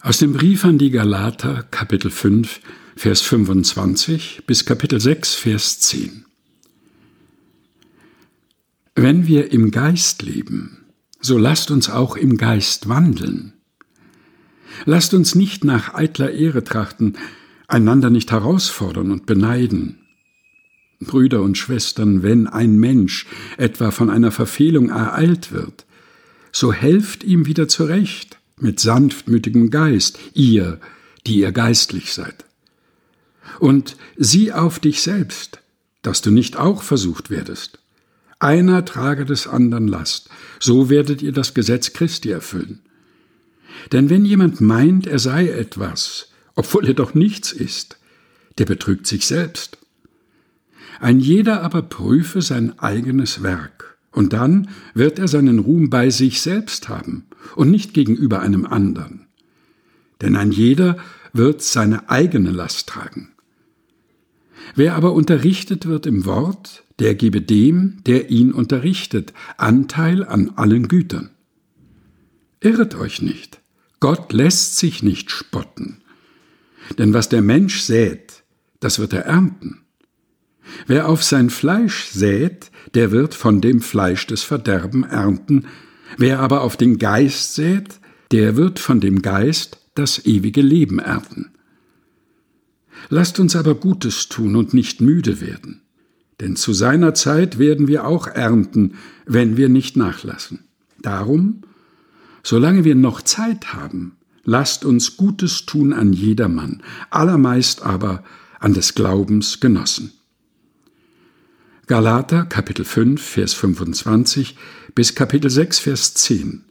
Aus dem Brief an die Galater, Kapitel 5, Vers 25 bis Kapitel 6, Vers 10. Wenn wir im Geist leben, so lasst uns auch im Geist wandeln. Lasst uns nicht nach eitler Ehre trachten, einander nicht herausfordern und beneiden. Brüder und Schwestern, wenn ein Mensch etwa von einer Verfehlung ereilt wird, so helft ihm wieder zurecht mit sanftmütigem Geist, ihr, die ihr geistlich seid. Und sieh auf dich selbst, dass du nicht auch versucht werdest. Einer trage des anderen Last, so werdet ihr das Gesetz Christi erfüllen. Denn wenn jemand meint, er sei etwas, obwohl er doch nichts ist, der betrügt sich selbst. Ein jeder aber prüfe sein eigenes Werk, und dann wird er seinen Ruhm bei sich selbst haben und nicht gegenüber einem anderen. Denn ein jeder wird seine eigene Last tragen. Wer aber unterrichtet wird im Wort, der gebe dem, der ihn unterrichtet, Anteil an allen Gütern. Irret euch nicht, Gott lässt sich nicht spotten. Denn was der Mensch sät, das wird er ernten. Wer auf sein Fleisch sät, der wird von dem Fleisch des Verderben ernten, wer aber auf den Geist sät, der wird von dem Geist das ewige Leben ernten. Lasst uns aber Gutes tun und nicht müde werden, denn zu seiner Zeit werden wir auch ernten, wenn wir nicht nachlassen. Darum, solange wir noch Zeit haben, lasst uns Gutes tun an jedermann, allermeist aber an des Glaubens Genossen. Galater Kapitel 5 Vers 25 bis Kapitel 6 Vers 10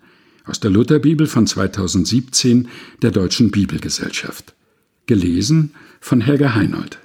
aus der Lutherbibel von 2017 der Deutschen Bibelgesellschaft. Gelesen von Helga Heinold.